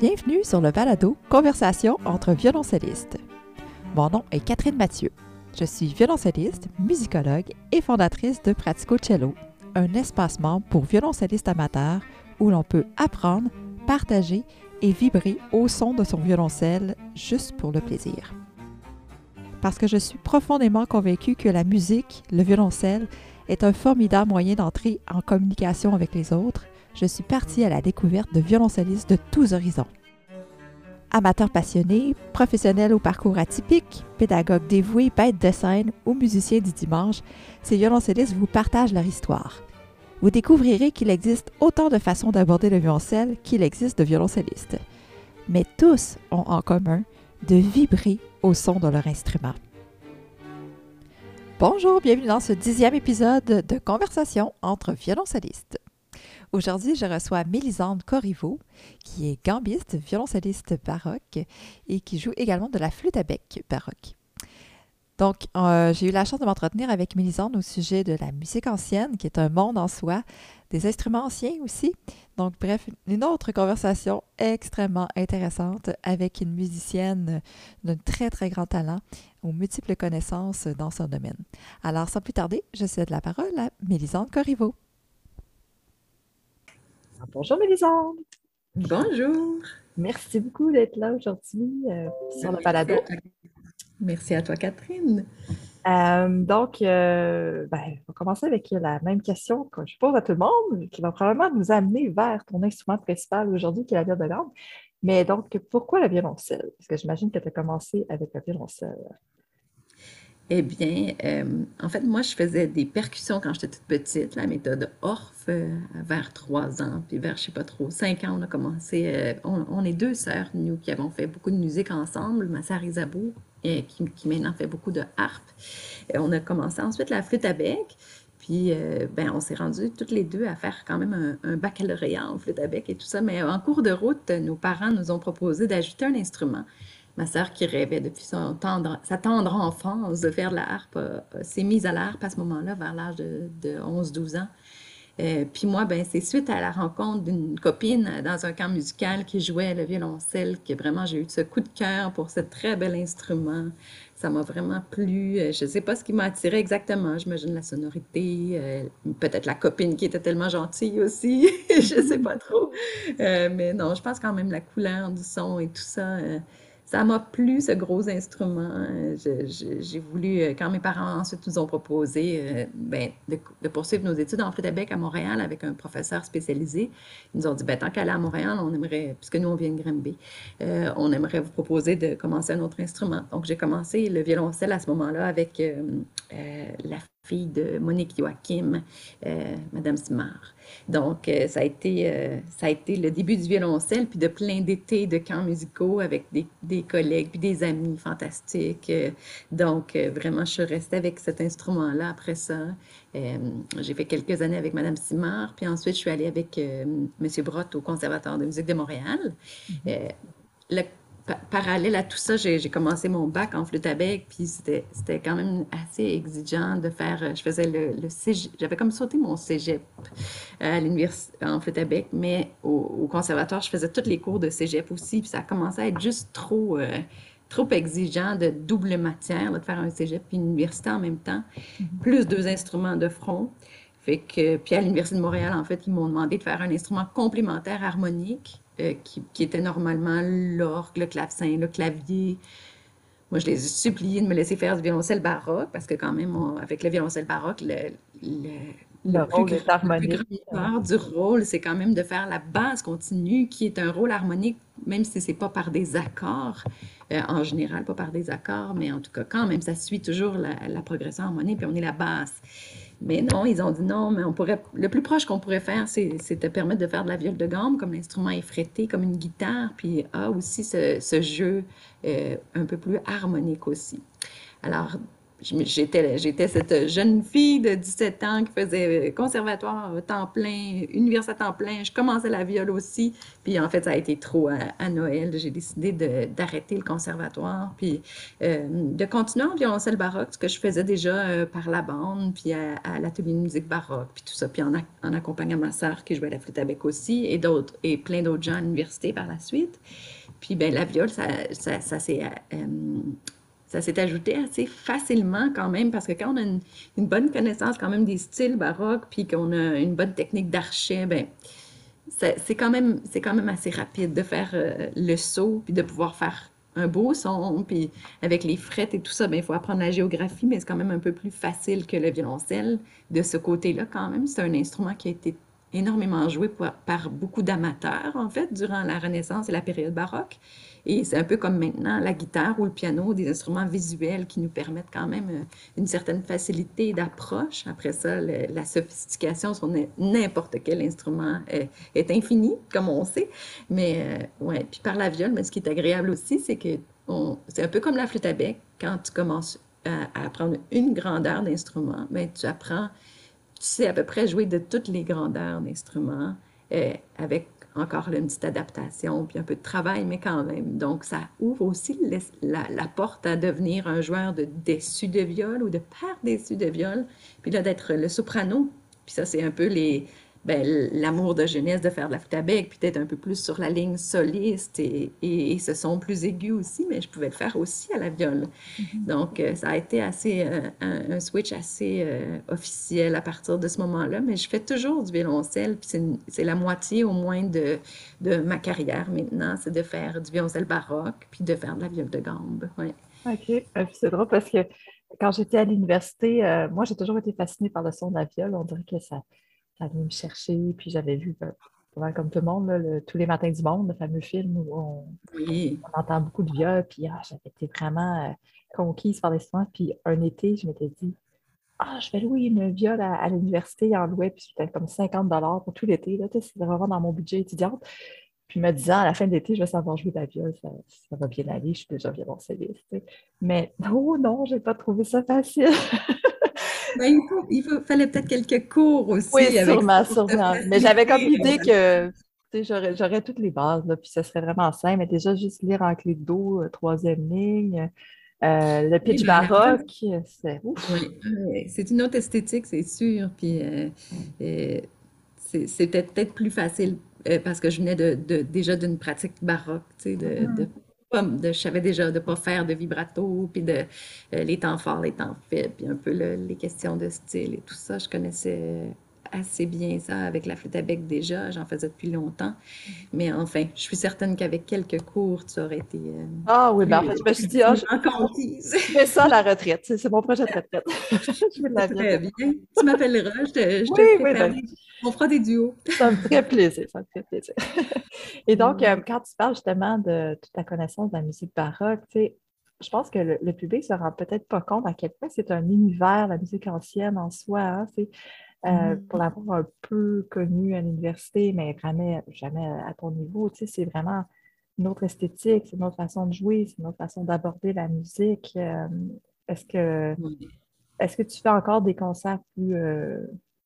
Bienvenue sur le balado Conversation entre violoncellistes. Mon nom est Catherine Mathieu. Je suis violoncelliste, musicologue et fondatrice de Pratico Cello, un espace membre pour violoncellistes amateurs où l'on peut apprendre, partager et vibrer au son de son violoncelle juste pour le plaisir. Parce que je suis profondément convaincue que la musique, le violoncelle, est un formidable moyen d'entrer en communication avec les autres, je suis partie à la découverte de violoncellistes de tous horizons. Amateurs passionnés, professionnels au parcours atypique, pédagogues dévoués, bêtes de scène ou musiciens du dimanche, ces violoncellistes vous partagent leur histoire. Vous découvrirez qu'il existe autant de façons d'aborder le violoncelle qu'il existe de violoncellistes. Mais tous ont en commun de vibrer au son de leur instrument. Bonjour, bienvenue dans ce dixième épisode de Conversation entre violoncellistes. Aujourd'hui, je reçois Mélisande Corriveau, qui est gambiste, violoncelliste baroque et qui joue également de la flûte à bec baroque. Donc, euh, j'ai eu la chance de m'entretenir avec Mélisande au sujet de la musique ancienne, qui est un monde en soi, des instruments anciens aussi. Donc, bref, une autre conversation extrêmement intéressante avec une musicienne d'un très, très grand talent, aux multiples connaissances dans son domaine. Alors, sans plus tarder, je cède la parole à Mélisande Corriveau. Bonjour Mélisande. Bonjour. Merci beaucoup d'être là aujourd'hui euh, sur le balado. Merci à toi, Catherine. Euh, donc, euh, ben, on va commencer avec la même question que je pose à tout le monde, qui va probablement nous amener vers ton instrument principal aujourd'hui, qui est la viole de gamme. Mais donc, pourquoi la violoncelle? Parce que j'imagine que tu as commencé avec la violoncelle. Eh bien, euh, en fait, moi, je faisais des percussions quand j'étais toute petite, la méthode Orff, euh, vers trois ans, puis vers, je sais pas trop, cinq ans, on a commencé. Euh, on, est deux sœurs, nous, qui avons fait beaucoup de musique ensemble. Ma sœur Isabeau, qui, maintenant fait beaucoup de harpe. on a commencé ensuite la flûte à bec. Puis, ben, on s'est rendu toutes les deux à faire quand même un, un, baccalauréat en flûte à bec et tout ça. Mais en cours de route, nos parents nous ont proposé d'ajouter un instrument ma sœur qui rêvait depuis son tendre, sa tendre enfance de faire de la harpe euh, s'est mise à la harpe à ce moment-là, vers l'âge de, 11-12 ans. Euh, puis moi, ben, c'est suite à la rencontre d'une copine dans un camp musical qui jouait le violoncelle que vraiment j'ai eu ce coup de cœur pour ce très bel instrument. Ça m'a vraiment plu. Euh, je ne sais pas ce qui m'a attiré exactement. J'imagine la sonorité, peut-être la copine qui était tellement gentille aussi. je ne sais pas trop. mais non, je pense quand même la couleur du son et tout ça ça m'a plu, ce gros instrument. J'ai voulu, euh, quand mes parents ensuite nous ont proposé euh, ben, de, poursuivre nos études en flûte à Montréal avec un professeur spécialisé, ils nous ont dit, ben, tant qu'aller à Montréal, on aimerait, puisque nous, on vient de Grimby, euh, on aimerait vous proposer de commencer un autre instrument. Donc, j'ai commencé le violoncelle à ce moment-là avec la fille de Monique Joachim, Madame Simard. Donc, euh, ça, a été, euh, ça a été le début du violoncelle, puis de plein d'étés de camps musicaux avec des, des, collègues, puis des amis fantastiques. Euh, donc, vraiment, je suis restée avec cet instrument-là après ça. J'ai fait quelques années avec Madame Simard, puis ensuite, je suis allée avec M. Brott au Conservatoire de musique de Montréal. Mm-hmm. le parallèle à tout ça, j'ai commencé mon bac en flûte à bec, puis c'était quand même assez exigeant de faire. Je faisais le, le j'avais comme sauté mon cégep euh, à l'université en flûte à bec, mais au, conservatoire, je faisais tous les cours de cégep aussi, puis ça a commencé à être juste trop. Euh, trop exigeant de double matière, de faire un cégep puis une université en même temps, mm-hmm. plus deux instruments de front. Fait que, puis à l'Université de Montréal, en fait, ils m'ont demandé de faire un instrument complémentaire harmonique euh, qui, qui, était normalement l'orgue, le clavecin, le clavier. Moi, je les ai suppliés de me laisser faire du violoncelle baroque parce que quand même, avec le violoncelle baroque, le, le, rôle est harmonique. du rôle, c'est quand même de faire la base continue qui est un rôle harmonique, même si c'est pas par des accords, euh, en général, pas par des accords, mais en tout cas, quand même, ça suit toujours la, la progression harmonique, puis on est la basse. Mais non, ils ont dit non, mais on pourrait, le plus proche qu'on pourrait faire, c'est de permettre de faire de la viole de gamme, comme l'instrument est frété, comme une guitare, puis a aussi ce, ce jeu euh, un peu plus harmonique aussi. Alors, j'étais, j'étais cette jeune fille de 17 ans qui faisait conservatoire temps plein, université temps plein. Je commençais la viole aussi. Puis en fait, ça a été trop à, Noël. J'ai décidé d'arrêter le conservatoire, puis euh, de continuer en violoncelle baroque, ce que je faisais déjà euh, par la bande, puis à, l'atelier de musique baroque, puis tout ça, puis en, accompagnant ma sœur qui jouait à la flûte avec aussi, et d'autres, et plein d'autres gens à l'université par la suite. Puis ben la viole, ça, ça, ça s'est euh, ça s'est ajouté assez facilement quand même, parce que quand on a une, bonne connaissance quand même des styles baroques, puis qu'on a une bonne technique d'archet, ben, c'est quand, même, quand même assez rapide de faire euh, le saut, puis de pouvoir faire un beau son, puis avec les frettes et tout ça, ben, il faut apprendre la géographie, mais c'est quand même un peu plus facile que le violoncelle de ce côté-là quand même. C'est un instrument qui a été énormément joué par beaucoup d'amateurs, en fait, durant la Renaissance et la période baroque. Et c'est un peu comme maintenant la guitare ou le piano, des instruments visuels qui nous permettent quand même euh, une certaine facilité d'approche. Après ça, la sophistication sur n'importe quel instrument est, est, infinie, comme on sait. Mais euh, ouais, puis par la viole, mais ce qui est agréable aussi, c'est que c'est un peu comme la flûte à bec. Quand tu commences à, apprendre une grandeur d'instrument, ben, tu apprends, tu sais à peu près jouer de toutes les grandeurs d'instruments euh, avec encore une petite adaptation, puis un peu de travail, mais quand même. Donc, ça ouvre aussi la, porte à devenir un joueur de déçu de viol ou de père déçu de viol, puis là, d'être le soprano. Puis ça, c'est un peu les, l'amour de jeunesse de faire de la flûte à bec, peut-être un peu plus sur la ligne soliste et, et, ce son plus aigu aussi, mais je pouvais le faire aussi à la viole. Mm-hmm. Donc, euh, ça a été assez euh, un, switch assez euh, officiel à partir de ce moment-là, mais je fais toujours du violoncelle, puis c'est la moitié au moins de, de ma carrière maintenant, c'est de faire du violoncelle baroque, puis de faire de la viole de gambe. Ouais. OK. C'est drôle parce que quand j'étais à l'université, moi, j'ai toujours été fascinée par le son de la viole. On dirait que ça ça venait me chercher. Puis j'avais vu, ben, comme tout le monde, Tous les matins du monde, le fameux film où on, entend beaucoup de viol. Puis ah, j'avais été vraiment euh, conquise par l'histoire. Puis un été, je m'étais dit, ah, je vais louer une viole à, l'université en louais, puis c'était comme 50 pour tout l'été. C'était vraiment dans mon budget étudiante. Puis me disant, à la fin de l'été, je vais savoir jouer de la viole, ça, va bien aller, je suis déjà violoncelliste. Mais oh non, j'ai pas trouvé ça facile. Ben, il, fallait peut-être quelques cours aussi. Oui, sûrement, sûrement. Mais j'avais comme l'idée que j'aurais toutes les bases, là, puis ce serait vraiment simple. Mais déjà, juste lire en clé de dos, euh, troisième ligne, euh, le pitch ben, baroque, c'est oui, c'est une autre esthétique, c'est sûr. Puis euh, c'était peut-être plus facile parce que je venais de, déjà d'une pratique baroque, tu sais, de mm-hmm je savais déjà de ne pas faire de vibrato, puis de euh, les temps forts, les temps faibles, puis un peu les questions de style et tout ça. Je connaissais assez bien ça avec la flûte à bec déjà. J'en faisais depuis longtemps. Mais enfin, je suis certaine qu'avec quelques cours, tu aurais été. Euh, ah oui, ben en fait, je me suis dit, ah, je, fais ça à la retraite. C'est mon projet de retraite. je la Très bien. Tu m'appelleras, je te, je oui, oui, ben, on fera des duos. Ça me ferait plaisir, ça me ferait plaisir. Et donc, euh, quand tu parles justement de toute ta connaissance de la musique baroque, tu sais, je pense que le, public ne se rend peut-être pas compte à quel point c'est un univers, la musique ancienne en soi. Hein, euh, mm-hmm. Pour l'avoir un peu connu à l'université, mais jamais, jamais à ton niveau, tu sais, c'est vraiment une autre esthétique, c'est une autre façon de jouer, c'est une autre façon d'aborder la musique. Euh, est-ce que, est-ce que tu fais encore des concerts plus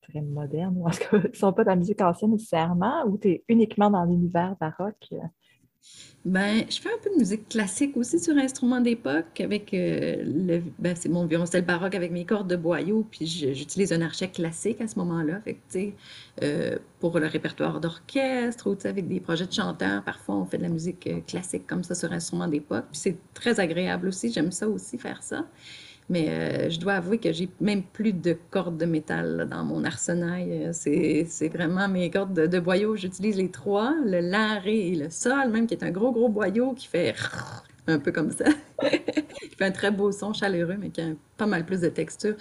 très modernes, ou cas, qui ne sont pas de la musique ancienne nécessairement, ou tu es uniquement dans l'univers baroque? Ben, je fais un peu de musique classique aussi sur instrument d'époque avec euh, le, ben, c'est mon violoncelle baroque avec mes cordes de boyau, puis j'utilise un archet classique à ce moment-là. Euh, pour le répertoire d'orchestre ou avec des projets de chanteurs, parfois on fait de la musique euh, classique comme ça sur instrument d'époque. C'est très agréable aussi, j'aime ça aussi faire ça. Mais euh, je dois avouer que j'ai même plus de cordes de métal dans mon arsenal. Euh, c'est vraiment mes cordes de, boyau. J'utilise les trois, le la, ré et le sol, même qui est un gros, gros boyau qui fait un peu comme ça. qui fait un très beau son chaleureux, mais qui a pas mal plus de texture.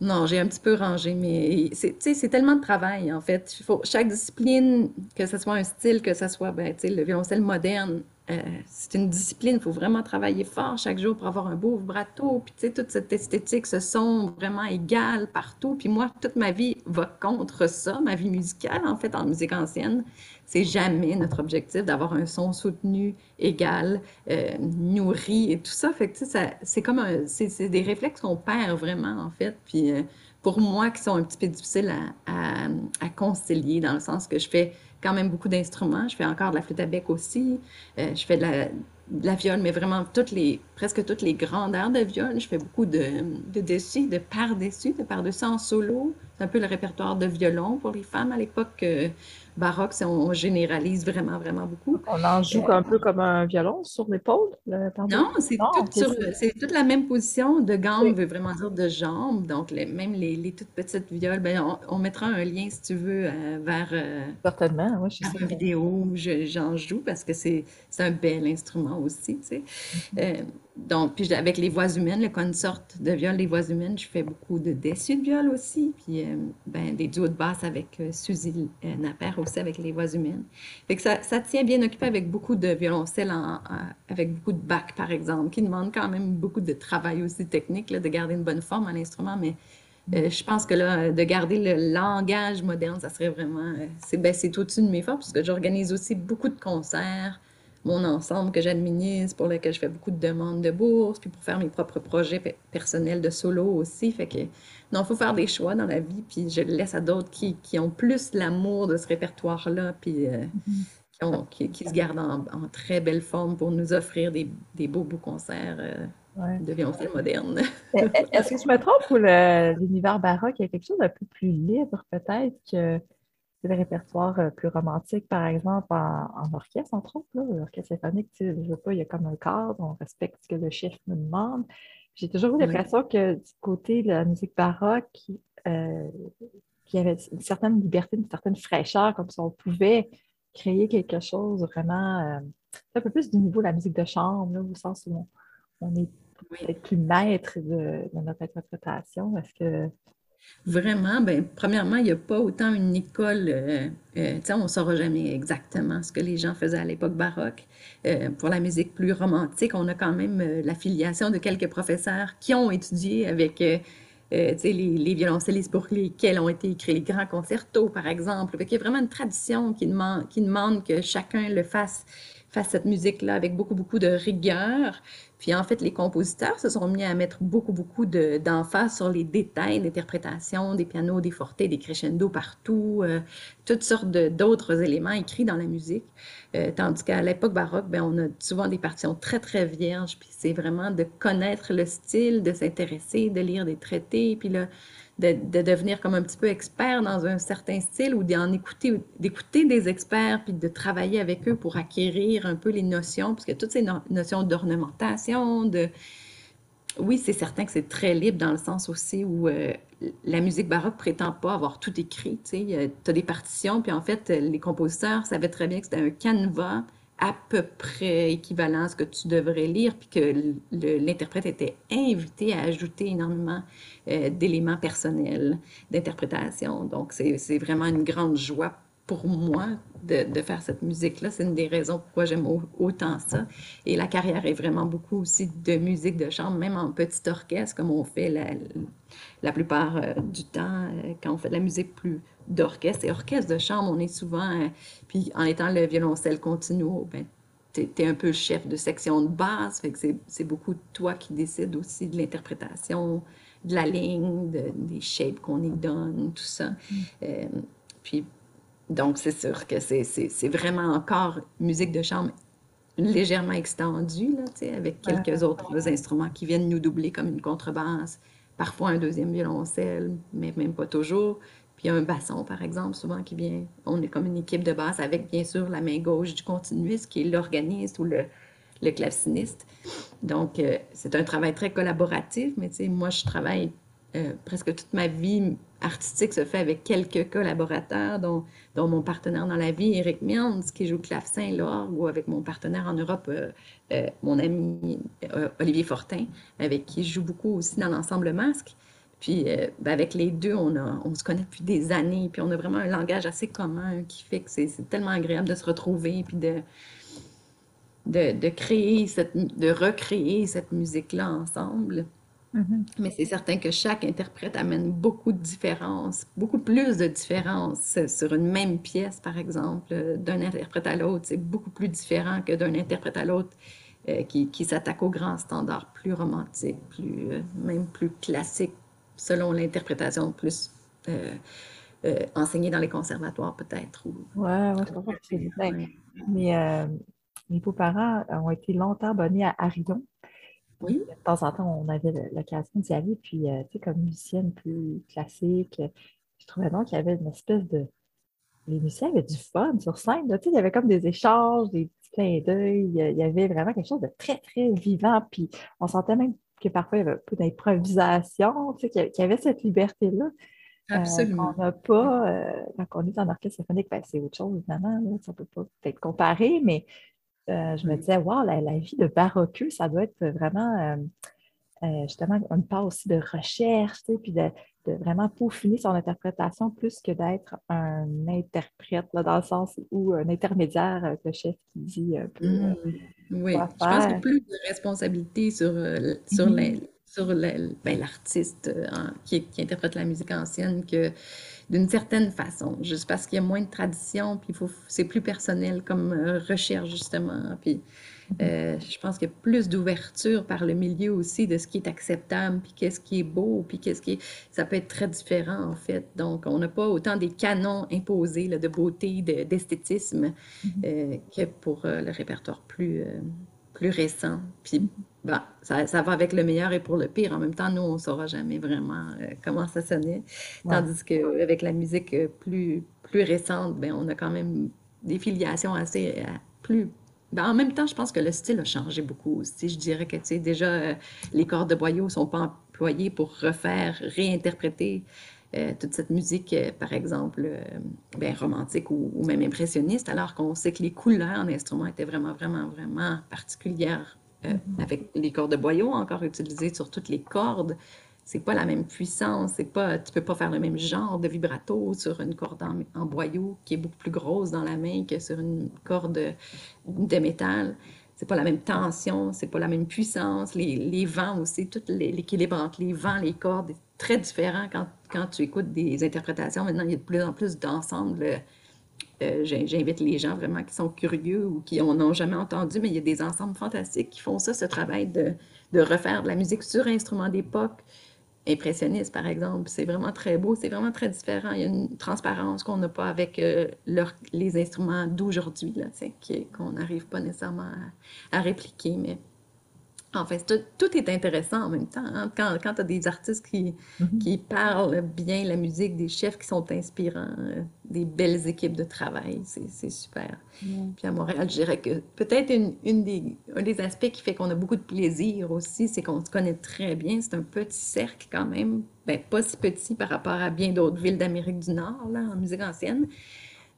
Non, j'ai un petit peu rangé, mais c'est tellement de travail, en fait. Il faut, chaque discipline, que ce soit un style, que ce soit ben, le violoncelle moderne, euh, c'est une discipline, il faut vraiment travailler fort chaque jour pour avoir un beau vibrato. Puis, tu sais, toute cette esthétique, ce son vraiment égal partout. Puis moi, toute ma vie va contre ça, ma vie musicale, en fait, en musique ancienne. C'est jamais notre objectif d'avoir un son soutenu, égal, euh, nourri et tout ça. Fait que, tu sais, c'est comme c'est des réflexes qu'on perd vraiment, en fait. Puis, euh, pour moi, qui sont un petit peu difficiles à concilier, dans le sens que je fais quand même beaucoup d'instruments. Je fais encore de la flûte à bec aussi. Euh, je fais de la, de mais vraiment toutes les, presque toutes les grandeurs de viole. Je fais beaucoup de, de dessus, de par-dessus, de par-dessus en solo. C'est un peu le répertoire de violon pour les femmes à l'époque. Euh, baroque, on généralise vraiment, vraiment beaucoup. On en joue un peu comme un violon sur l'épaule? Non, c'est tout toute la même position. De gambe veut vraiment dire de jambe. Donc, même les, toutes petites violes, ben, on, mettra un lien, si tu veux, euh, vers euh, Certainement, oui, je une vidéo où j'en joue parce que c'est un bel instrument aussi. Tu sais. Mm-hmm. euh, donc, puis avec les voix humaines, le consort de viol des voix humaines, je fais beaucoup de dessus de viol aussi, puis euh, ben, des duos de basse avec euh, Suzy euh, Napper aussi avec les voix humaines. Fait que ça, tient bien occupé avec beaucoup de violoncelle, en, avec beaucoup de bac, par exemple, qui demande quand même beaucoup de travail aussi technique, de garder une bonne forme à l'instrument, mais je pense que là, de garder le langage moderne, ça serait vraiment... c'est ben, au-dessus de mes forces, parce que j'organise aussi beaucoup de concerts, mon ensemble que j'administre, pour lequel je fais beaucoup de demandes de bourse, puis pour faire mes propres projets personnels de solo aussi. Fait que, non, il faut faire des choix dans la vie, puis je le laisse à d'autres qui, qui, ont plus l'amour de ce répertoire-là, puis euh, mm-hmm. qui, qui, se gardent en, très belle forme pour nous offrir des, des beaux, beaux concerts. Euh, de violoncelle moderne. Est-ce que je me trompe ou l'univers baroque, il y a quelque chose d'un peu plus libre peut-être que le répertoire euh, plus romantique, par exemple, en, orchestre, entre autres. L'orchestre symphonique, tu sais, je veux pas, il y a comme un cadre, on respecte ce que le chef nous demande. J'ai toujours eu l'impression que du côté de la musique baroque, euh, qu'il y avait une certaine liberté, une certaine fraîcheur, comme si on pouvait créer quelque chose vraiment euh, un peu plus du niveau de la musique de chambre, au sens où on, est peut-être plus maître de, de, notre interprétation. Est-ce que Vraiment, ben, premièrement, il n'y a pas autant une école, euh, euh, on ne saura jamais exactement ce que les gens faisaient à l'époque baroque. Euh, pour la musique plus romantique, on a quand même l'affiliation de quelques professeurs qui ont étudié avec les, les, violoncellistes pour lesquels ont été écrits les grands concertos, par exemple. il y a vraiment une tradition qui demande que chacun le fasse fasse cette musique-là avec beaucoup, beaucoup de rigueur. Puis en fait, les compositeurs se sont mis à mettre beaucoup, beaucoup d'emphase sur les détails d'interprétation des pianos, des fortés, des crescendo partout, euh, toutes sortes d'autres éléments écrits dans la musique. Euh, tandis qu'à l'époque baroque, ben, on a souvent des partitions très, très vierges. Puis c'est vraiment de connaître le style, de s'intéresser, de lire des traités. Puis là, de, devenir comme un petit peu expert dans un certain style ou d'en écouter, d'écouter des experts puis de travailler avec eux pour acquérir un peu les notions, parce que toutes ces notions d'ornementation, de... Oui, c'est certain que c'est très libre dans le sens aussi où euh, la musique baroque prétend pas avoir tout écrit. Tu as des partitions, puis en fait, les compositeurs savaient très bien que c'était un canevas à peu près équivalent à ce que tu devrais lire, puis que l'interprète était invité à ajouter énormément euh, d'éléments personnels d'interprétation. Donc, c'est vraiment une grande joie pour moi de, de faire cette musique-là. C'est une des raisons pourquoi j'aime autant ça. Et la carrière est vraiment beaucoup aussi de musique de chambre, même en petit orchestre, comme on fait la, la plupart euh, du temps euh, quand on fait de la musique plus d'orchestre. Et orchestre de chambre, on est souvent, puis en étant le violoncelle continuo, ben, tu es, un peu le chef de section de basse, fait que c'est beaucoup toi qui décides aussi de l'interprétation, de la ligne, des shapes qu'on y donne, tout ça. Mm. Euh, puis, donc, c'est sûr que c'est vraiment encore musique de chambre légèrement extendue, là, avec quelques autres instruments qui viennent nous doubler comme une contrebasse, parfois un deuxième violoncelle, mais même pas toujours. Puis un basson, par exemple, souvent qui vient. On est comme une équipe de basse avec, bien sûr, la main gauche du continuiste qui est l'organiste ou le, le claveciniste. Donc, euh, c'est un travail très collaboratif, mais moi, je travaille euh, presque toute ma vie artistique se fait avec quelques collaborateurs, dont, mon partenaire dans la vie, Eric Mills, qui joue clavecin, l'orgue, ou avec mon partenaire en Europe, euh, mon ami Olivier Fortin, avec qui je joue beaucoup aussi dans l'ensemble masque. Puis ben, avec les deux, on, a, on se connaît depuis des années, puis on a vraiment un langage assez commun qui fait que c'est tellement agréable de se retrouver, puis de, de, créer, cette, de recréer cette musique-là ensemble. Mm-hmm. Mais c'est certain que chaque interprète amène beaucoup de différences, beaucoup plus de différences sur une même pièce, par exemple, d'un interprète à l'autre. C'est beaucoup plus différent que d'un interprète à l'autre euh, qui, qui s'attaque aux grands standards plus romantiques, plus, euh, même plus classiques, selon l'interprétation plus euh, enseignée dans les conservatoires, peut-être. Ou... Oui, ouais, c'est Mais mes beaux-parents ont été longtemps abonnés à Arion. Oui. De temps en temps, on avait l'occasion d'y aller. Puis, tu sais, comme musicienne plus classique, je trouvais donc qu'il y avait une espèce de. Les musiciens avaient du fun sur scène. Tu sais, il y avait comme des échanges, des clin d'œil. Il y avait vraiment quelque chose de très, très vivant. Puis on sentait même que parfois il y avait un peu d'improvisation, tu sais, qu'il y avait cette liberté-là. Euh, Absolument. n'a pas, euh, quand on est en orchestre symphonique, ben, c'est autre chose, évidemment. Là, on ne peut pas peut-être comparer, mais euh, je me disais, wow, la, vie de baroqueux, ça doit être vraiment justement une part aussi de recherche, tu sais, puis de, de vraiment peaufiner son interprétation plus que d'être un interprète, là, dans le sens où un intermédiaire le chef qui dit un peu. Euh, mmh. oui, je pense qu'il y a plus de responsabilité sur, euh, sur, mmh. sur ben, l'artiste euh, qui, qui, interprète la musique ancienne que d'une certaine façon, juste parce qu'il y a moins de tradition, puis c'est plus personnel comme recherche, justement. Puis euh, je pense qu'il y a plus d'ouverture par le milieu aussi de ce qui est acceptable, puis qu'est-ce qui est beau, puis qu'est-ce qui est... Ça peut être très différent, en fait. Donc, on n'a pas autant des canons imposés là, de beauté, d'esthétisme, mm-hmm. euh, que pour euh, le répertoire plus, plus récent. Puis, bah, ça, ça, va avec le meilleur et pour le pire. En même temps, nous, on ne saura jamais vraiment comment ça sonnait. Tandis qu'avec la musique plus, plus récente, ben, on a quand même des filiations assez plus ben, en même temps, je pense que le style a changé beaucoup aussi. Je dirais que, déjà, euh, les cordes de boyau ne sont pas employées pour refaire, réinterpréter euh, toute cette musique, euh, par exemple, ben, romantique ou, même impressionniste, alors qu'on sait que les couleurs en instrument étaient vraiment, vraiment, vraiment particulières mm-hmm. avec les cordes de boyau encore utilisées sur toutes les cordes c'est pas la même puissance, c'est pas, tu peux pas faire le même genre de vibrato sur une corde en, boyau qui est beaucoup plus grosse dans la main que sur une corde de, métal. C'est pas la même tension, c'est pas la même puissance. Les, vents aussi, tout l'équilibre entre les vents, les cordes est très différent quand, quand, tu écoutes des interprétations. Maintenant, il y a de plus en plus d'ensembles. Euh, j'invite les gens vraiment qui sont curieux ou qui n'en ont jamais entendu, mais il y a des ensembles fantastiques qui font ça, ce travail de, refaire de la musique sur instrument d'époque, impressionniste, par exemple. C'est vraiment très beau, c'est vraiment très différent. Il y a une transparence qu'on n'a pas avec euh, les instruments d'aujourd'hui, qu'on n'arrive pas nécessairement à, à répliquer. Mais en fait, tout, est intéressant en même temps. Hein. Quand, quand tu as des artistes qui, mm-hmm. qui parlent bien la musique, des chefs qui sont inspirants, euh, des belles équipes de travail, c'est super. Puis à Montréal, je dirais que peut-être une, une des, un des aspects qui fait qu'on a beaucoup de plaisir aussi, c'est qu'on se connaît très bien. C'est un petit cercle quand même, ben, pas si petit par rapport à bien d'autres villes d'Amérique du Nord, là, en musique ancienne.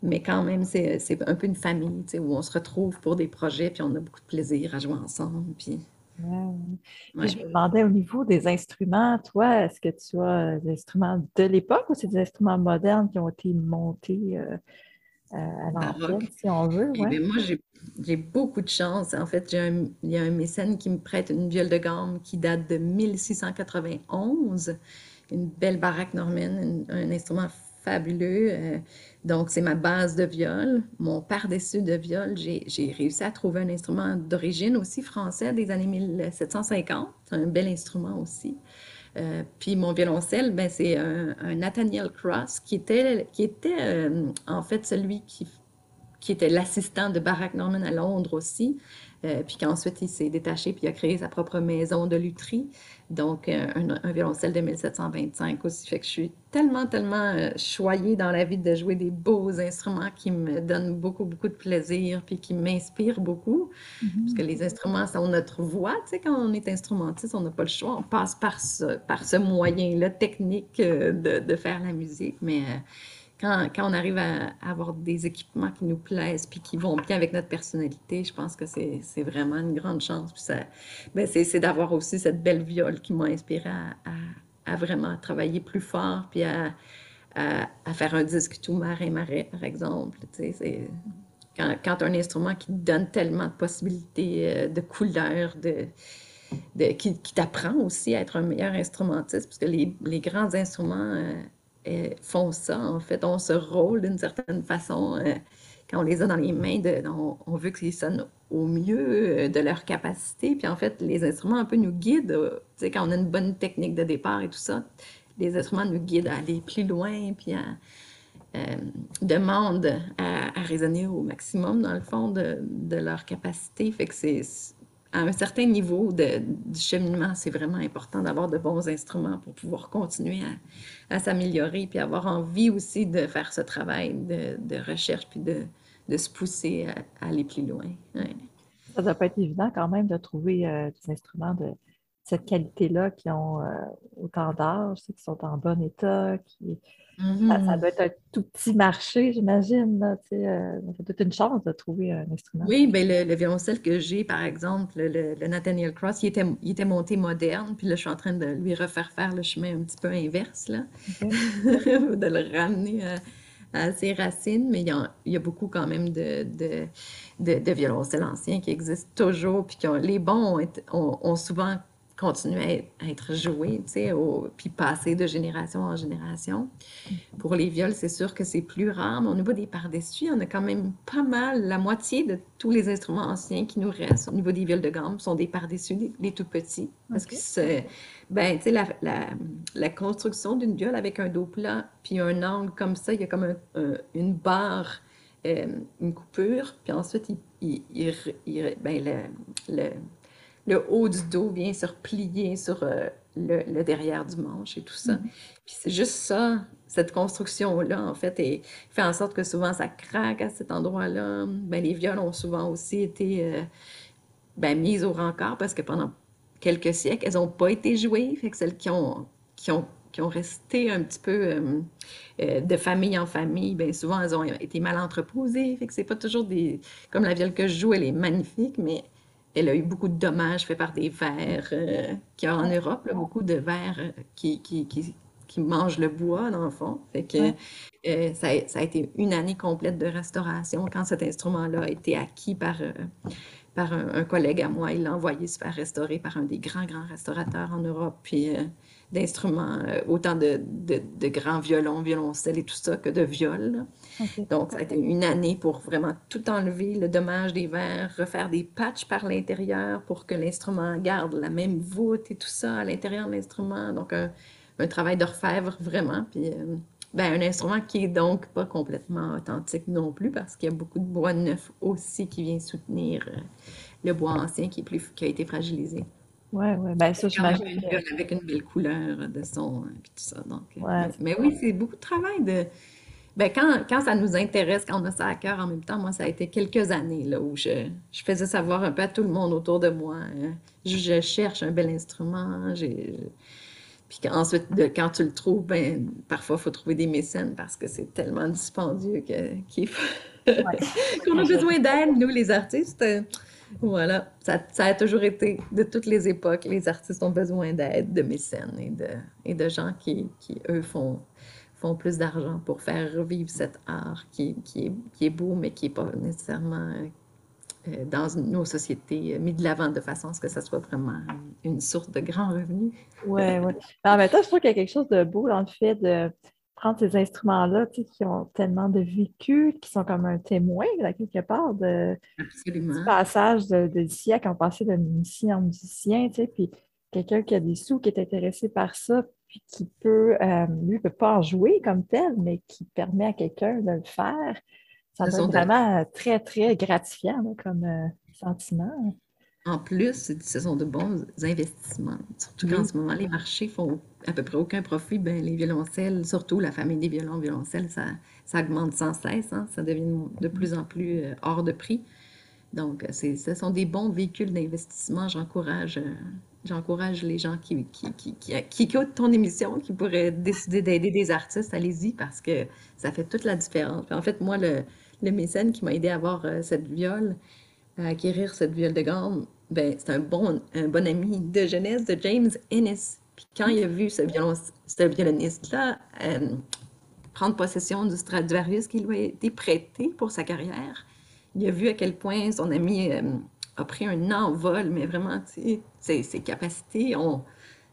Mais quand même, c'est un peu une famille, où on se retrouve pour des projets, puis on a beaucoup de plaisir à jouer ensemble. Puis je me demandais au niveau des instruments, toi, est-ce que tu as des instruments de l'époque ou c'est des instruments modernes qui ont été montés euh, à l'ancienne, si on veut? Eh moi, j'ai beaucoup de chance. En fait, il y a un mécène qui me prête une viole de gamme qui date de 1691, une belle baraque normaine, un instrument fabuleux. Euh, donc, c'est ma base de viol. Mon par-dessus de viol, j'ai réussi à trouver un instrument d'origine aussi français des années 1750. C'est un bel instrument aussi. Euh, puis mon violoncelle, ben, c'est un, Nathaniel Cross qui était, qui était euh, en fait celui qui, qui était l'assistant de Barack Norman à Londres aussi. Euh, puis qu'ensuite il s'est détaché puis il a créé sa propre maison de lutherie. Donc, euh, un, violoncelle de 1725 aussi. Fait que je suis tellement, tellement euh, choyée dans la vie de jouer des beaux instruments qui me donnent beaucoup, beaucoup de plaisir puis qui m'inspirent beaucoup. Mm-hmm. Parce que les instruments sont notre voix. Tu sais, quand on est instrumentiste, on n'a pas le choix. On passe par ce, par ce moyen-là technique de, de, faire la musique. Mais quand, quand, on arrive à, avoir des équipements qui nous plaisent puis qui vont bien avec notre personnalité, je pense que c'est vraiment une grande chance. Ben c'est d'avoir aussi cette belle viole qui m'a inspiré à, vraiment travailler plus fort puis à, faire un disque tout marin marais, par exemple. Quand, quand un instrument qui donne tellement de possibilités, de couleurs, de, qui, t'apprend aussi à être un meilleur instrumentiste, parce que les, les grands instruments font ça, en fait, ont ce rôle d'une certaine façon. quand on les a dans les mains, de, on, veut qu'ils sonnent au mieux de leur capacité. Puis en fait, les instruments un peu nous guident. Tu sais, quand on a une bonne technique de départ et tout ça, les instruments nous guident à aller plus loin, puis à, euh, demandent à, raisonner au maximum, dans le fond, de, de leur capacité. Fait que c'est à un certain niveau de, du cheminement, c'est vraiment important d'avoir de bons instruments pour pouvoir continuer à, s'améliorer, puis avoir envie aussi de faire ce travail de, recherche, puis de, de, se pousser à, aller plus loin. Ça ne doit pas être évident quand même de trouver euh, des instruments de cette qualité-là qui ont euh, autant d'âge, qui sont en bon état, qui ça, mm-hmm. doit être un tout petit marché, j'imagine. Euh, ça doit être une chance de trouver un instrument. Oui, ben le, violoncelle que j'ai, par exemple, le, Nathaniel Cross, il était, il était, monté moderne, puis là, je suis en train de lui refaire faire le chemin un petit peu inverse, là, de le ramener à, ses racines, mais il y, a, il y a, beaucoup quand même de, de, de, violoncelles anciens qui existent toujours, puis qui ont, les bons ont, ont souvent continuer à être joué, tu sais, puis passer de génération en génération. Pour les viols, c'est sûr que c'est plus rare, mais au niveau des par-dessus, on a quand même pas mal, la moitié de tous les instruments anciens qui nous restent au niveau des viols de gamme sont des par-dessus, les, tout petits. Parce que c'est, ben, tu sais, la, la, la, construction d'une viole avec un dos plat, puis un angle comme ça, il y a comme une barre, euh, une coupure, puis ensuite, il, il, ben, le le haut du dos vient se replier sur euh, le, derrière du manche et tout ça. Mm-hmm. Puis c'est juste ça, cette construction-là, en fait, et fait en sorte que souvent ça craque à cet endroit-là. Ben, les viols ont souvent aussi été euh, ben, mises au rencard parce que pendant quelques siècles, elles n'ont pas été jouées. Fait que celles qui ont, qui ont, qui ont resté un petit peu euh, de famille en famille, bien souvent, elles ont été mal entreposées. Fait que c'est pas toujours des... Comme la viole que je joue, elle est magnifique, mais elle a eu beaucoup de dommages faits par des vers euh, qui a en Europe, beaucoup de vers euh, qui, qui, qui, qui, mangent le bois, dans le fond. Fait que euh, ça, a, ça, a, été une année complète de restauration quand cet instrument-là a été acquis par, par un, collègue à moi. Il l'a envoyé se faire restaurer par un des grands, grands restaurateurs en Europe. Puis d'instruments, autant de, de, de, grands violons, violoncelles et tout ça que de viols. Donc, ça a été une année pour vraiment tout enlever, le dommage des verres, refaire des patchs par l'intérieur pour que l'instrument garde la même voûte et tout ça à l'intérieur de l'instrument. Donc, un, travail d'orfèvre vraiment. Puis, euh, ben, un instrument qui est donc pas complètement authentique non plus parce qu'il y a beaucoup de bois neuf aussi qui vient soutenir euh, le bois ancien qui, est plus, qui a été fragilisé. Oui, oui. Ben, ça, j'imagine. Avec une belle couleur de son et tout ça. Donc, euh, mais, oui, c'est beaucoup de travail de ben quand, quand, ça nous intéresse, quand on a ça à cœur en même temps, moi, ça a été quelques années là, où je, je faisais savoir un peu à tout le monde autour de moi. Euh, je, cherche un bel instrument. Puis ensuite, de, quand tu le trouves, ben, parfois, il faut trouver des mécènes parce que c'est tellement dispendieux qu'on a besoin d'aide, nous, les artistes. Voilà, ça, a toujours été, de toutes les époques, les artistes ont besoin d'aide, de mécènes et de, et de gens qui, qui, eux, font font plus d'argent pour faire revivre cet art qui, qui, est, qui est beau, mais qui n'est pas nécessairement euh, dans nos sociétés mis de l'avant de façon à ce que ça soit vraiment une source de grands revenus. Oui, oui. En même temps, je trouve qu'il y a quelque chose de beau dans le fait de ces instruments-là qui ont tellement de vécu, qui sont comme un témoin, là, quelque part, de, du passage de, de on passait de musicien en musicien, tu sais, puis quelqu'un qui a des sous, qui est intéressé par ça, puis qui peut, euh, lui, ne peut pas en jouer comme tel, mais qui permet à quelqu'un de le faire. Ça doit être vraiment très, très gratifiant comme euh, sentiment. En plus, ce sont de bons investissements. Surtout qu'en ce moment, les marchés font à peu près aucun profit. Ben, les violoncelles, surtout la famille des violons violoncelles, ça, ça augmente sans cesse. Hein. Ça devient de plus en plus euh, hors de prix. Donc, ce sont des bons véhicules d'investissement. J'encourage J'encourage les gens qui, qui, qui, qui, écoutent ton émission, qui pourraient décider d'aider des artistes, allez-y parce que ça fait toute la différence. en fait, moi, le, le mécène qui m'a aidé à avoir euh, cette viole, à acquérir cette viole de gamme, ben, c'est un bon, un bon ami de jeunesse de James Ennis. Puis quand il a vu ce, violon, ce violoniste-là euh, prendre possession du Stradivarius qui lui a été prêté pour sa carrière, il a vu à quel point son ami euh, a pris un envol, mais vraiment, ses, ses capacités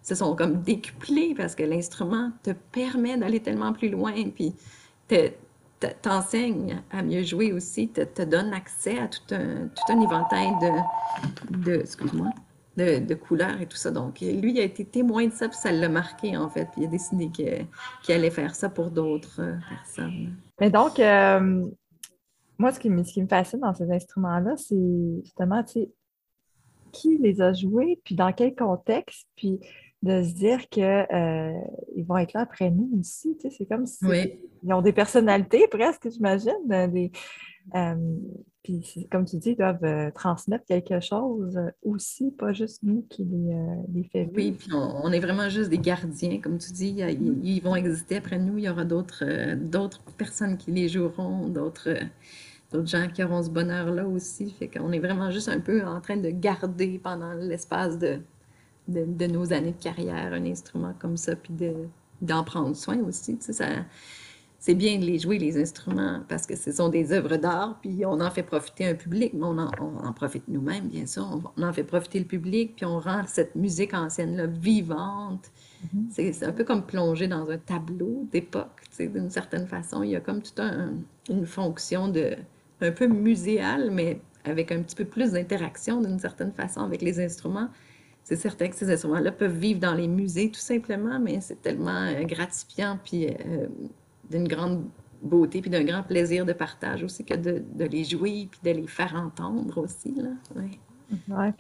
se sont comme décuplées parce que l'instrument te permet d'aller tellement plus loin, puis t'enseigne à mieux jouer aussi, te, te, donne accès à tout un, tout un éventail de, de excuse-moi, de, de, couleurs et tout ça. Donc, lui, il a été témoin de ça, puis ça l'a marqué, en fait, puis il a décidé qu'il allait faire ça pour d'autres euh, personnes. Mais donc, euh, moi, ce qui, me, ce qui me fascine dans ces instruments-là, c'est justement, tu sais, qui les a joués, puis dans quel contexte, puis de se dire qu'ils euh, vont être là après nous aussi. Tu sais, c'est comme si ils ont des personnalités presque, j'imagine. Euh, des, euh, puis, comme tu dis, ils doivent euh, transmettre quelque chose aussi, pas juste nous qui les, les fait Oui, puis on, est vraiment juste des gardiens, comme tu dis. Ils, ils vont exister après nous. Il y aura d'autres d'autres personnes qui les joueront, d'autres d'autres gens qui auront ce bonheur-là aussi. Fait qu'on est vraiment juste un peu en train de garder pendant l'espace de de, nos années de carrière, un instrument comme ça, puis d'en prendre soin aussi. Tu sais, ça, c'est bien de les jouer, les instruments, parce que ce sont des œuvres d'art, puis on en fait profiter un public, mais on en, on en profite nous-mêmes, bien sûr. On, en fait profiter le public, puis on rend cette musique ancienne-là vivante. Mm-hmm. C'est un peu comme plonger dans un tableau d'époque, tu sais, d'une certaine façon. Il y a comme toute un, une fonction de un peu muséale, mais avec un petit peu plus d'interaction d'une certaine façon avec les instruments c'est certain que ces instruments-là peuvent vivre dans les musées tout simplement, mais c'est tellement euh, gratifiant puis euh, d'une grande beauté puis d'un grand plaisir de partage aussi que de, les jouer puis de les faire entendre aussi. Là.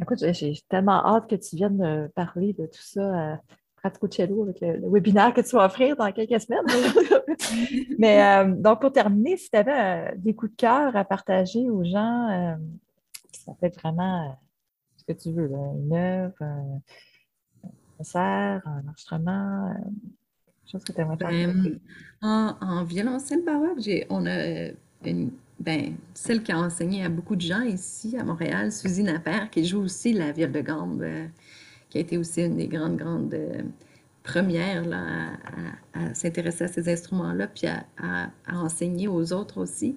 Écoute, j'ai tellement hâte que tu viennes me parler de tout ça. à Pratico Cello avec le, webinaire que tu vas offrir dans quelques semaines. Mais euh, donc, pour terminer, si tu avais des coups de cœur à partager aux gens, ça être vraiment que tu veux, une œuvre, un concert, un enregistrement, euh, quelque chose que tu aimerais faire. Ben, en, en, violoncelle baroque, on a une, ben, celle qui a enseigné à beaucoup de gens ici à Montréal, Suzy Napper, qui joue aussi la viole de gambe, euh, qui a été aussi une des grandes, grandes euh, première à, s'intéresser à ces instruments-là, puis à, enseigner aux autres aussi.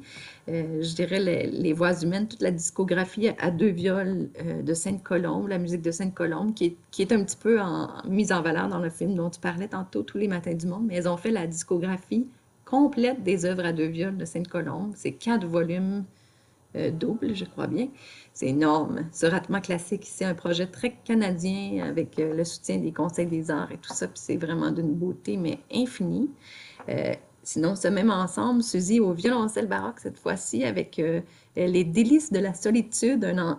Euh, je dirais les, voix humaines, toute la discographie à deux viols euh, de Sainte-Colombe, la musique de Sainte-Colombe, qui est, un petit peu mise en valeur dans le film dont tu parlais tantôt, Tous les matins du monde, mais elles ont fait la discographie complète des œuvres à deux viols de Sainte-Colombe. C'est quatre volumes euh, doubles, je crois bien. C'est énorme. Ce ratement classique, c'est un projet très canadien avec euh, le soutien des conseils des arts et tout ça. Puis c'est vraiment d'une beauté, mais infinie. Euh, sinon, ce même ensemble, Suzy au violoncelle baroque cette fois-ci avec euh, Les délices de la solitude, un,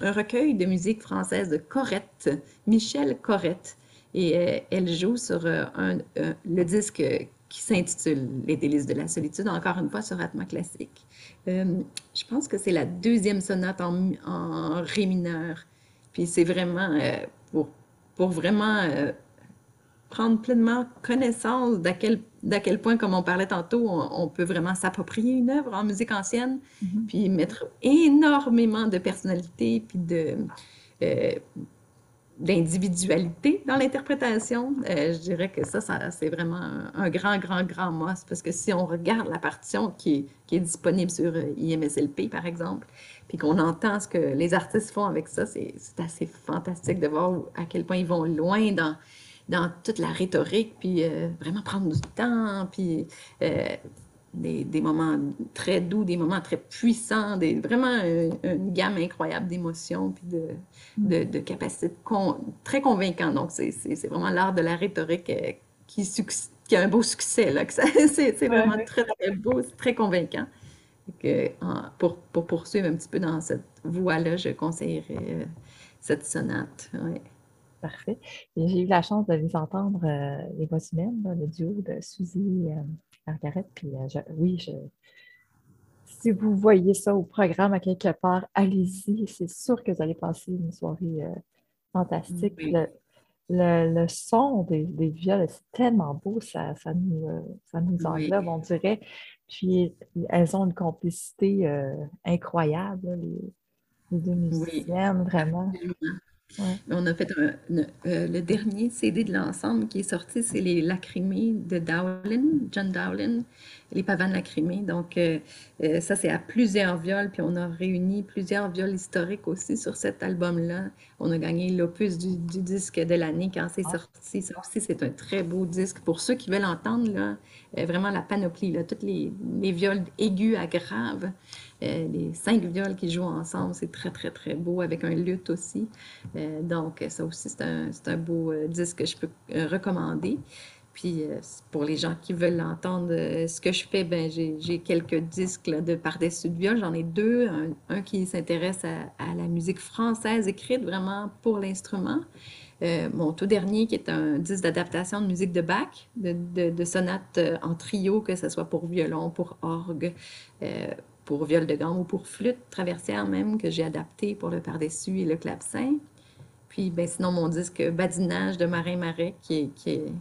recueil de musique française de Corette, Michel Corette. Et elle joue sur le disque qui s'intitule Les délices de la solitude, encore une fois sur rythme classique. Euh, je pense que c'est la deuxième sonate en, en ré mineur. Puis c'est vraiment euh, pour, pour vraiment euh, prendre pleinement connaissance d'à quel, quel point, comme on parlait tantôt, on, peut vraiment s'approprier une œuvre en musique ancienne, mm-hmm. puis mettre énormément de personnalité, puis de d'individualité dans l'interprétation. Euh, je dirais que ça, ça c'est vraiment un, grand, grand, grand must parce que si on regarde la partition qui est, disponible sur euh, IMSLP, par exemple, puis qu'on entend ce que les artistes font avec ça, c'est assez fantastique de voir à quel point ils vont loin dans, toute la rhétorique, puis euh, vraiment prendre du temps, puis des, moments très doux, des moments très puissants, des, vraiment une, gamme incroyable d'émotions puis de, de, de capacités très convaincants. Donc, c'est vraiment l'art de la rhétorique euh, qui, qui, a un beau succès. C'est vraiment très, très beau, très convaincant. Pour, pour, poursuivre un petit peu dans cette voie-là, je conseillerais euh, cette sonate. Parfait. J'ai eu la chance de les entendre, euh, les voix humaines, le duo de Suzy Margaret. Puis euh, oui, si vous voyez ça au programme à quelque part, allez-y. C'est sûr que vous allez passer une soirée euh, fantastique. Le, son des, des viols, c'est tellement beau, ça, ça nous, euh, ça nous englobe, on dirait. Puis elles ont une complicité incroyable, les, deux musiciennes, vraiment. On a fait euh, le dernier CD de l'ensemble qui est sorti, c'est Les Lacrymés de Dowling, John Dowling. les pavanes lacrymées. Donc, euh, euh, ça, c'est à plusieurs viols, puis on a réuni plusieurs viols historiques aussi sur cet album-là. On a gagné l'opus du, disque de l'année quand c'est ah. sorti. Ça aussi, c'est un très beau disque. Pour ceux qui veulent entendre, là, vraiment la panoplie, là, toutes les, les viols aigus à graves, les cinq viols qui jouent ensemble, c'est très, très, très beau, avec un luth aussi. donc, ça aussi, c'est un, un, beau disque que je peux recommander. Puis euh, pour les gens qui veulent entendre euh, ce que je fais, ben j'ai quelques disques de par-dessus de viol. J'en ai deux. Un, qui s'intéresse à, la musique française écrite vraiment pour l'instrument. Euh, mon tout dernier qui est un disque d'adaptation de musique de Bach, de, sonates en trio, que ce soit pour violon, pour orgue, pour viol de gamme ou pour flûte traversière même, que j'ai adapté pour le par-dessus et le clavecin. Puis ben, sinon, mon disque Badinage de Marin Marais, qui qui est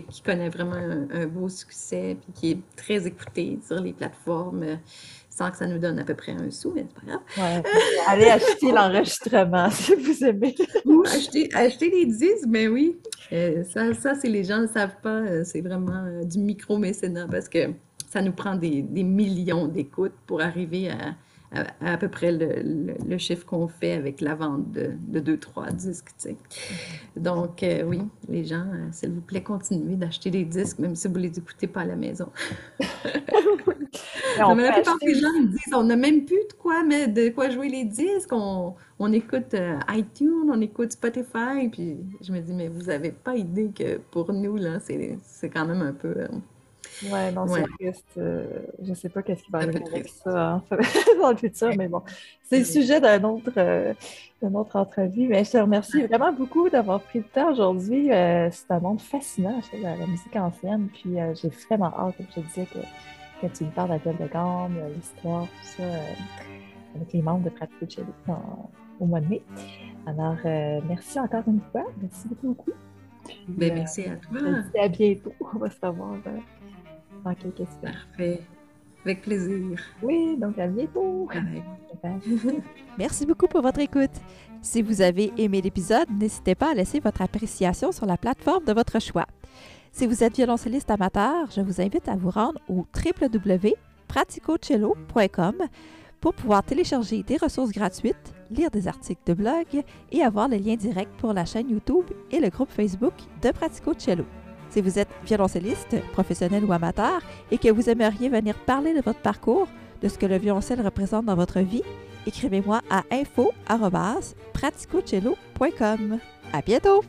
qui, connaît vraiment un, beau succès, puis qui est très écouté sur les plateformes, euh, sans que ça nous donne à peu près un sou, mais c'est pas grave. Allez acheter l'enregistrement si vous aimez. Ou acheter, acheter les disques, mais oui. Euh, ça, ça c'est les gens ne savent pas, euh, c'est vraiment du micro-mécénat parce que ça nous prend des, des millions d'écoutes pour arriver à, à, peu près le, chiffre qu'on fait avec la vente de, deux, trois disques. Donc, euh, oui, les gens, euh, s'il vous plaît, continuez d'acheter des disques, même si vous ne les écoutez pas à la maison. mais la plupart des gens me disent on n'a même plus de quoi, mais de quoi jouer les disques. On, écoute euh, iTunes, on écoute Spotify. Puis je me dis, mais vous n'avez pas idée que pour nous, là, c'est quand même un peu. Ouais, non, c'est triste. Euh, je ne sais pas qu'est-ce qui va arriver avec ça hein, dans le futur, mais bon, c'est le sujet d'un autre, euh, autre entrevue. Mais je te remercie vraiment beaucoup d'avoir pris le temps aujourd'hui. Euh, c'est un monde fascinant, la, la, musique ancienne. Puis j'ai vraiment hâte, comme je te disais, que, que tu me parles de la gueule de gamme, l'histoire, tout ça, avec les membres de Pratico Cello au mois de mai. Alors, merci encore une fois. Merci beaucoup. beaucoup. Ben, merci à toi. À bientôt. On va se revoir dans quelques Parfait. Avec plaisir. Oui, donc à bientôt. Merci beaucoup pour votre écoute. Si vous avez aimé l'épisode, n'hésitez pas à laisser votre appréciation sur la plateforme de votre choix. Si vous êtes violoncelliste amateur, je vous invite à vous rendre au www.praticocello.com pour pouvoir télécharger des ressources gratuites, lire des articles de blog et avoir les liens directs pour la chaîne YouTube et le groupe Facebook de Pratico Cello. Si vous êtes violoncelliste, professionnel ou amateur, et que vous aimeriez venir parler de votre parcours, de ce que le violoncelle représente dans votre vie, écrivez-moi à info.praticocello.com. À bientôt!